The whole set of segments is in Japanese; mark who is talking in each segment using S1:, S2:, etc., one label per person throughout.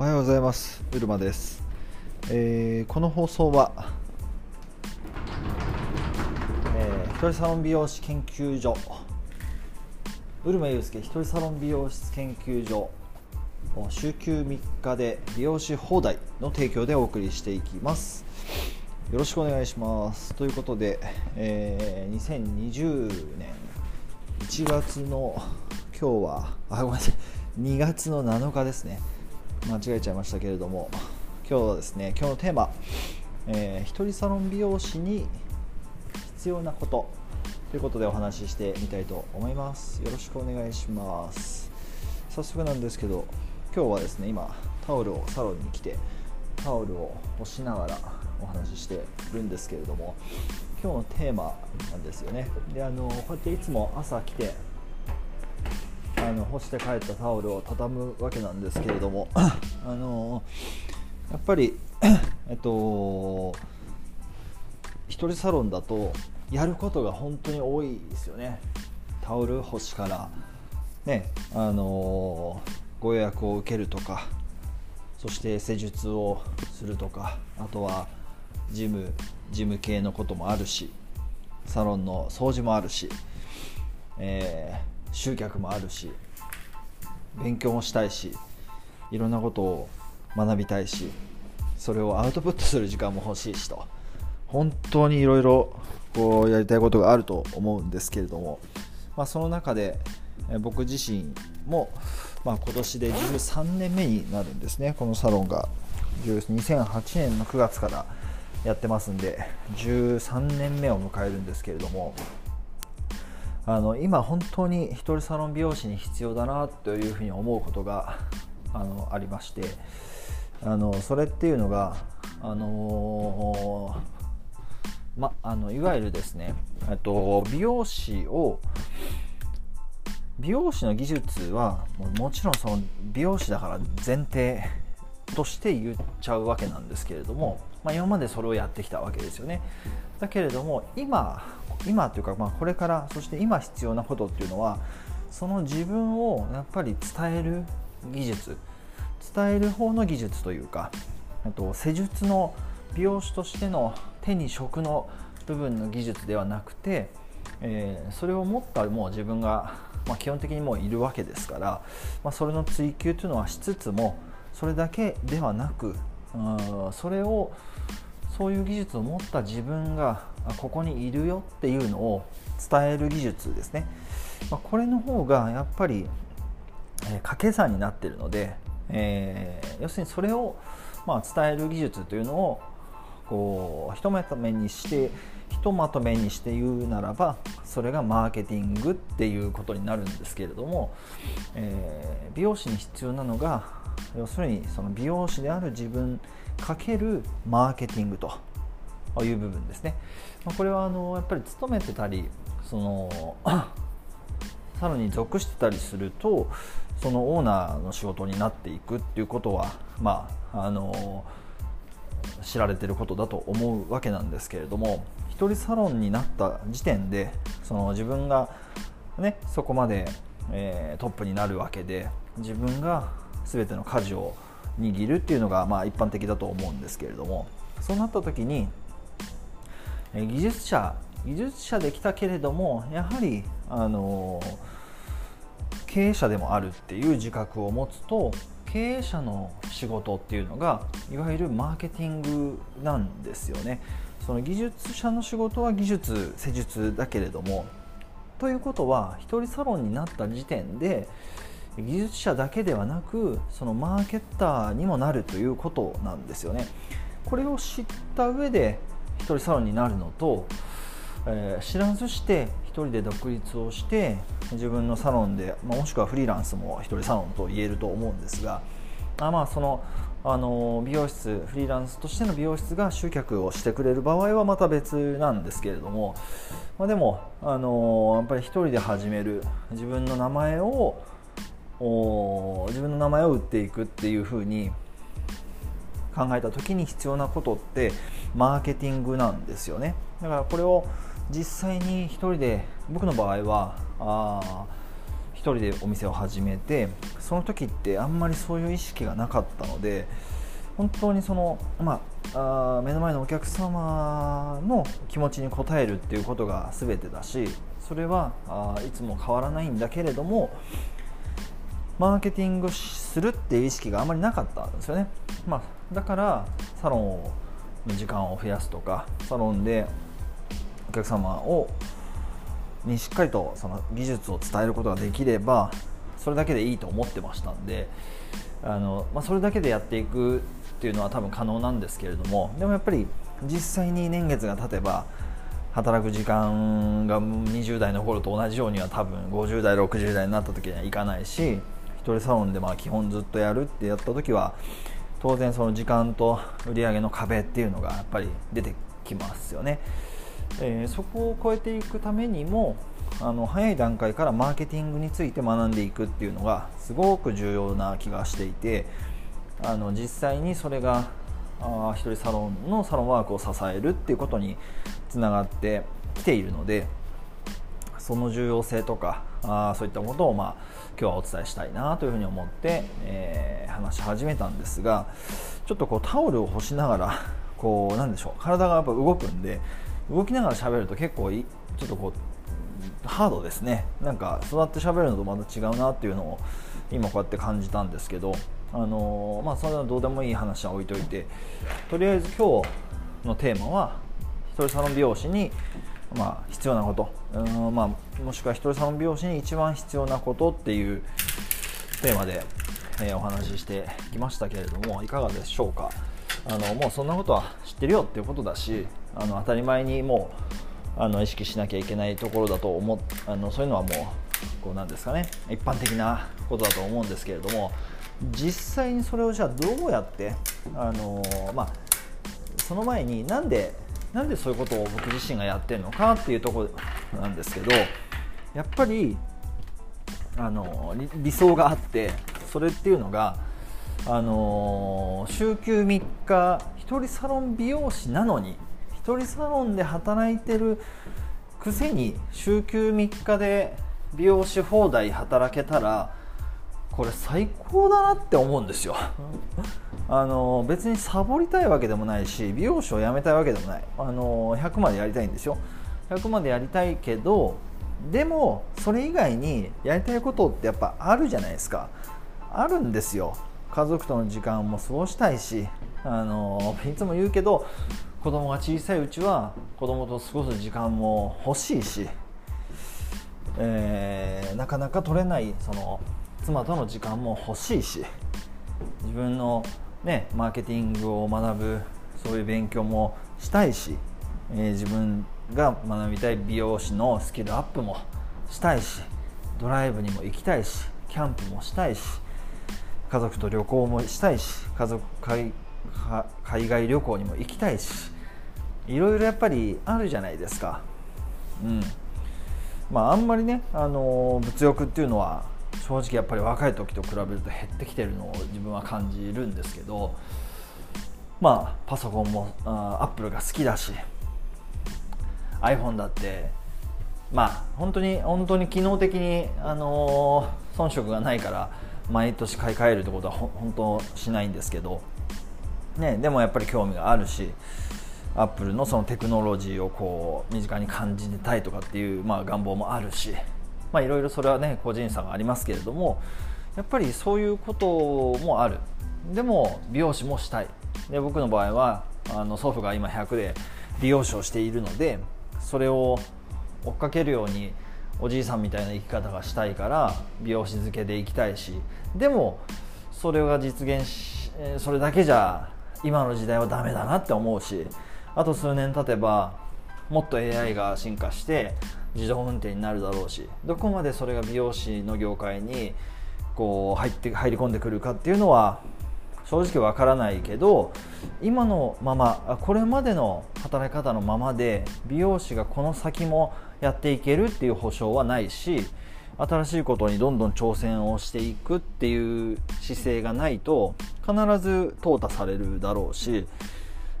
S1: おはようございます。うるまです、えー、この放送は、えー、一人サロン美容師研究所うるまゆうすけ一人サロン美容室研究所週休3日で美容師放題の提供でお送りしていきます。よろしくお願いします。ということで、えー、2020年1月の今日はあごめんなさい。2月の7日ですね。間違えちゃいましたけれども今日はですね今日のテーマ、えー、一人サロン美容師に必要なことということでお話ししてみたいと思います。よろしくお願いします。早速なんですけど今日はですね今タオルをサロンに来てタオルを干しながらお話ししてるんですけれども今日のテーマなんですよね。であのこうやっていつも朝来てあの干して帰ったタオルを畳むわけなんですけれども あのやっぱり えっと一人サロンだとやることが本当に多いですよね。タオル干しから。ねあのご予約を受けるとかそして施術をするとかあとはジム事務系のこともあるしサロンの掃除もあるし、えー、集客もあるし勉強もしたいしいろんなことを学びたいしそれをアウトプットする時間も欲しいしと本当にいろいろこうやりたいことがあると思うんですけれども、まあ、その中で僕自身も、まあ、今年で13年目になるんですね。このサロンが。2008年の9月からやってますんで13年目を迎えるんですけれどもあの今本当に一人サロン美容師に必要だなというふうに思うことがあのありましてあのそれっていうのがあのま、あのいわゆるですねと美容師を美容師の技術はもちろんその美容師だから前提として言っちゃうわけなんですけれども、まあ、今までそれをやってきたわけですよね。だけれども今今というか、まあ、これからそして今必要なことっていうのはその自分をやっぱり伝える技術伝える方の技術というかと施術の美容師としての手に職の部分の技術ではなくて、えー、それを持ったもう自分が、まあ、基本的にもういるわけですから、まあ、それの追求というのはしつつもそれだけではなくそれをそういう技術を持った自分がここにいるよっていうのを伝える技術ですね、まあ、これの方がやっぱり、え、掛け算になってるので、えー、要するにそれを、まあ、伝える技術というのをこう一目と目にしてひとまとめにして言うならばそれがマーケティングっていうことになるんですけれども、えー、美容師に必要なのが要するにその美容師である自分かけるマーケティングという部分ですね。まこれはあのやっぱり勤めてたりそのサロンに属してたりするとそのオーナーの仕事になっていくっていうことはまああの知られてることだと思うわけなんですけれども一人サロンになった時点でその自分が、ね、そこまで、えー、トップになるわけで自分が全ての舵を握るっていうのがまあ一般的だと思うんですけれどもそうなった時にえ技術者技術者できたけれどもやはりあの経営者でもあるっていう自覚を持つと経営者の仕事っていうのがいわゆるマーケティングなんですよね。その技術者の仕事は技術施術だけれどもということは一人サロンになった時点で技術者だけではなくそのマーケッターにもなるということなんですよね。これを知った上で一人サロンになるのと、えー、知らずして一人で独立をして自分のサロンで、まあ、もしくはフリーランスも一人サロンと言えると思うんですがあまあそのあの美容室フリーランスとしての美容室が集客をしてくれる場合はまた別なんですけれども、まあ、でもあのやっぱり一人で始める自分の名前を自分の名前を売っていくっていうふうに考えた時に必要なことってマーケティングなんですよね。だからこれを実際に1人で僕の場合はあ1人でお店を始めてその時ってあんまりそういう意識がなかったので本当にその、まあ、あ目の前のお客様の気持ちに応えるっていうことが全てだしそれはあいつも変わらないんだけれどもマーケティングするっていう意識があんまりなかったんですよね、まあ、だからサロンの時間を増やすとかサロンでお客様をにしっかりとその技術を伝えることができればそれだけでいいと思ってましたんであの、まあ、それだけでやっていくっていうのは多分可能なんですけれどもでもやっぱり実際に年月が経てば働く時間が20代の頃と同じようには多分50代60代になった時にはいかないし一人サロンでまあ基本ずっとやるってやった時は当然その時間と売り上げの壁っていうのがやっぱり出てきますよね、えー、そこを超えていくためにもあの早い段階からマーケティングについて学んでいくっていうのがすごく重要な気がしていてあの実際にそれがあ一人サロンのサロンワークを支えるっていうことにつながってきているのでその重要性とかあそういったことを、まあ、今日はお伝えしたいなというふうに思って、えー、話し始めたんですがちょっとこうタオルを干しながらこうなんでしょう体がやっぱ動くんで動きながら喋ると結構いちょっとこうハードですね。なんか座って喋るのとまた違うなっていうのを今こうやって感じたんですけどあのー、まあそれはどうでもいい話は置いといてとりあえず今日のテーマは一人サロン美容師にまあ、必要なこと。うん、まあ、もしくは一人サロン美容師に一番必要なことっていうテーマで、えー、お話ししてきましたけれどもいかがでしょうか？あのもうそんなことは知ってるよっていうことだしあの当たり前にもうあの意識しなきゃいけないところだと思あのそういうのはもうこうなんですかね一般的なことだと思うんですけれども実際にそれをじゃあどうやってあの、まあ、その前になんでなんでそういうことを僕自身がやってるのかっていうところなんですけどやっぱりあの理想があってそれっていうのがあの週休3日1人サロン美容師なのに1人サロンで働いてるくせに週休3日で美容師放題働けたらこれ最高だなって思うんですよ。あの別にサボりたいわけでもないし美容師を辞めたいわけでもない。あの100までやりたいんですよ。100までやりたいけどでもそれ以外にやりたいことってやっぱあるじゃないですか。あるんですよ。家族との時間も過ごしたいしあのいつも言うけど子供が小さいうちは子供と過ごす時間も欲しいし、えー、なかなか取れないその妻との時間も欲しいし自分の、ね、マーケティングを学ぶそういう勉強もしたいし、えー、自分が学びたい美容師のスキルアップもしたいしドライブにも行きたいしキャンプもしたいし家族と旅行もしたいし家族海海外旅行にも行きたいしいろいろやっぱりあるじゃないですか。うんまあ、あんまりね、あの物欲っていうのは正直やっぱり若い時と比べると減ってきてるのを自分は感じるんですけどまあパソコンもあアップルが好きだし iPhone だってまあ本当に本当に機能的に、あの、遜色がないから毎年買い替えるってことは本当しないんですけど、ね、でもやっぱり興味があるしアップルのそのテクノロジーをこう身近に感じたいとかっていう、まあ、願望もあるしいろいろそれはね個人差がありますけれどもやっぱりそういうこともある。でも美容師もしたい。で僕の場合はあの祖父が今100で美容師をしているのでそれを追っかけるようにおじいさんみたいな生き方がしたいから美容師漬けで行きたいし。でもそれが実現しそれだけじゃ今の時代はダメだなって思うしあと数年経てばもっと AI が進化して自動運転になるだろうしどこまでそれが美容師の業界にこう入って入り込んでくるかっていうのは正直わからないけど今のままこれまでの働き方のままで美容師がこの先もやっていけるっていう保証はないし新しいことにどんどん挑戦をしていくっていう姿勢がないと必ず淘汰されるだろうし、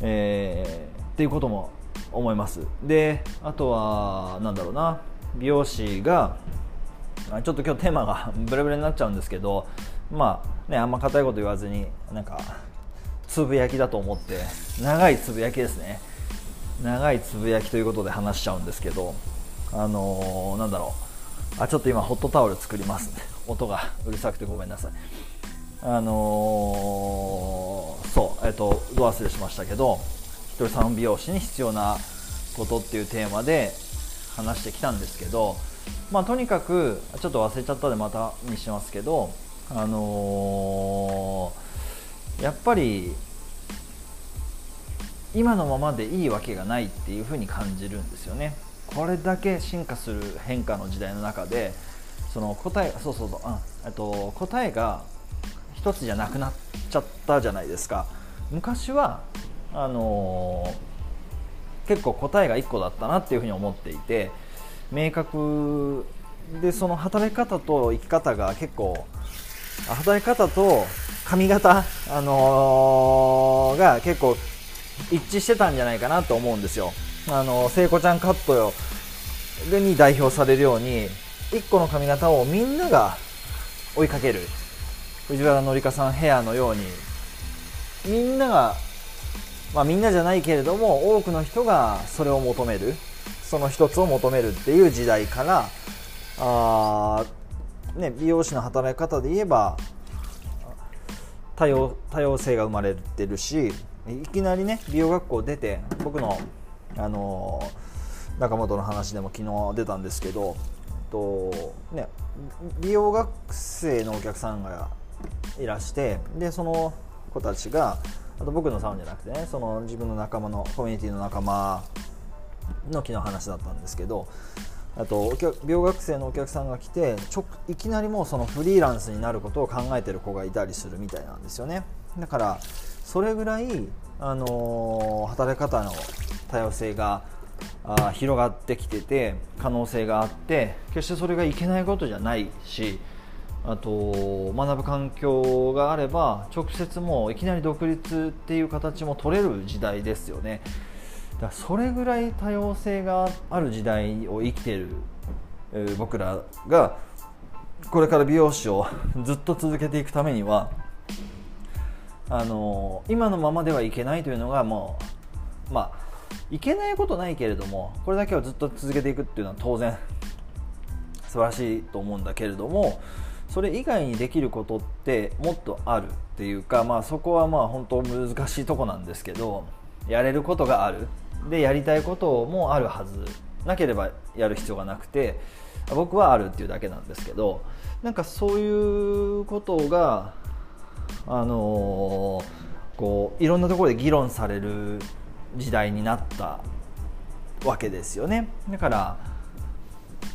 S1: えー、っていうことも思います。であとは何だろうな。美容師がちょっと今日テーマが ブレブレになっちゃうんですけどまあねあんま硬いこと言わずになんかつぶやきだと思って長いつぶやきですね。長いつぶやきということで話しちゃうんですけどあのー、なんだろう。あちょっと今ホットタオル作ります。音がうるさくてごめんなさい。あのー、そうえっとど忘れしましたけどひとりさん美容師に必要なことっていうテーマで話してきたんですけどまあとにかくちょっと忘れちゃったでまたにしますけどあのー、やっぱり今のままでいいわけがないっていうふうに感じるんですよね。これだけ進化する変化の時代の中でその答えそうそうそう、うん、と答えが一つじゃなくなっちゃったじゃないですか昔はあのー、結構答えが1個だったなっていうふうに思っていて明確でその働き方と生き方が結構働き方と髪型、あのー、が結構一致してたんじゃないかなと思うんですよ。あの聖子ちゃんカットよ。に代表されるように1個の髪型をみんなが追いかける。藤原紀香さんヘアのように。みんなが、まあ、みんなじゃないけれども多くの人がそれを求める。その一つを求めるっていう時代からあ、ね、美容師の働き方で言えば多様多様性が生まれてるしいきなりね美容学校出て僕の、あのー、仲本の話でも昨日出たんですけどと、ね、美容学生のお客さんがいらしてでその子たちがあと僕のサロンじゃなくてねその自分の仲間のコミュニティの仲間の昨日話だったんですけどあと美容学生のお客さんが来てちょいきなりもうそのフリーランスになることを考えてる子がいたりするみたいなんですよね。だからそれぐらい、あのー、働き方の多様性があ広がってきてて可能性があって決してそれがいけないことじゃないしあと学ぶ環境があれば直接もういきなり独立っていう形も取れる時代ですよね。だそれぐらい多様性がある時代を生きてる、僕らがこれから美容師をずっと続けていくためにはあの今のままではいけないというのがもうまあいけないことないけれどもこれだけはずっと続けていくっていうのは当然素晴らしいと思うんだけれどもそれ以外にできることってもっとあるっていうか、まあ、そこはまあ本当難しいとこなんですけどやれることがある。でやりたいこともあるはず。なければやる必要がなくて僕はあるっていうだけなんですけどなんかそういうことがあのー、こういろんなところで議論される時代になったわけですよね。だから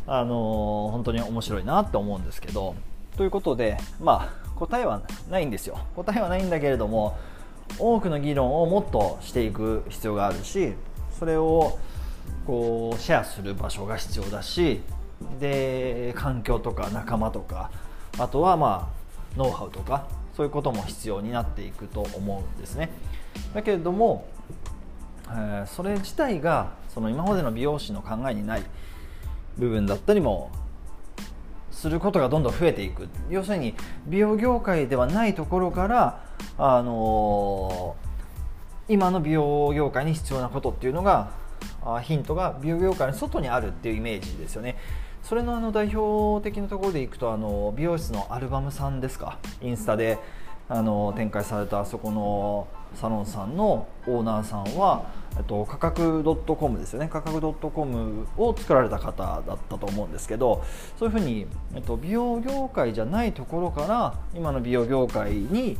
S1: あの、本当に面白いなって思うんですけど。ということでまあ答えはないんですよ。答えはないんだけれども多くの議論をもっとしていく必要があるしそれをこうシェアする場所が必要だしで環境とか仲間とかあとはまあノウハウとかそういうことも必要になっていくと思うんですね。だけれども、え、それ自体がその今までの美容師の考えにない部分だったりもすることがどんどん増えていく。要するに美容業界ではないところからあのー今の美容業界に必要なことっていうのがヒントが美容業界の外にあるっていうイメージですよね。それのあの代表的なところでいくとあの美容室のアルバムさんですか。インスタで。あの展開されたあそこのサロンさんのオーナーさんは、えっと、価格 .com ですよね。価格 .com を作られた方だったと思うんですけどそういうふうに、えっと、美容業界じゃないところから今の美容業界に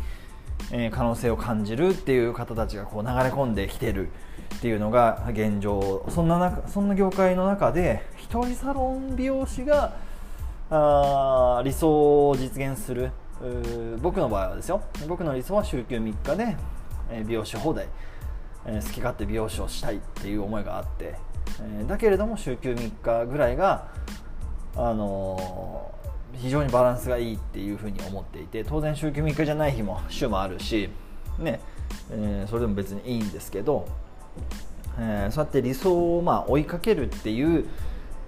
S1: え可能性を感じるっていう方たちがこう流れ込んできてるっていうのが現状。そんな中そんな業界の中で一人サロン美容師があ理想を実現する僕の場合はですよ。僕の理想は週休3日で、美容師放題、え好き勝手美容師をしたいっていう思いがあって、えだけれども週休3日ぐらいがあの非常にバランスがいいっていうふうに思っていて。当然週休3日じゃない日も週もあるし、ね。えー、それでも別にいいんですけど、えー、そうやって理想をまあ追いかけるっていう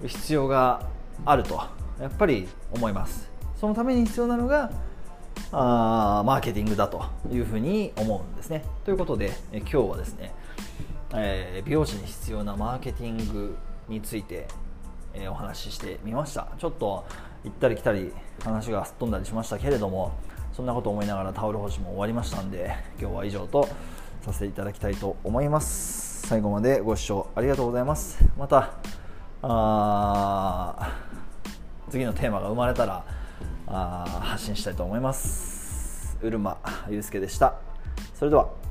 S1: 必要があるとやっぱり思います。そのために必要なのがあマーケティングだというふうに思うんですね。ということでえ今日はですね、えー、美容師に必要なマーケティングについて、えー、お話ししてみました。ちょっと行ったり来たり話がすっ飛んだりしましたけれどもそんなことを思いながらタオル干しも終わりましたんで今日は以上とさせていただきたいと思います。最後までご視聴ありがとうございます。またあ次のテーマが生まれたらあ発信したいと思います。うるまゆうすけでした。それでは。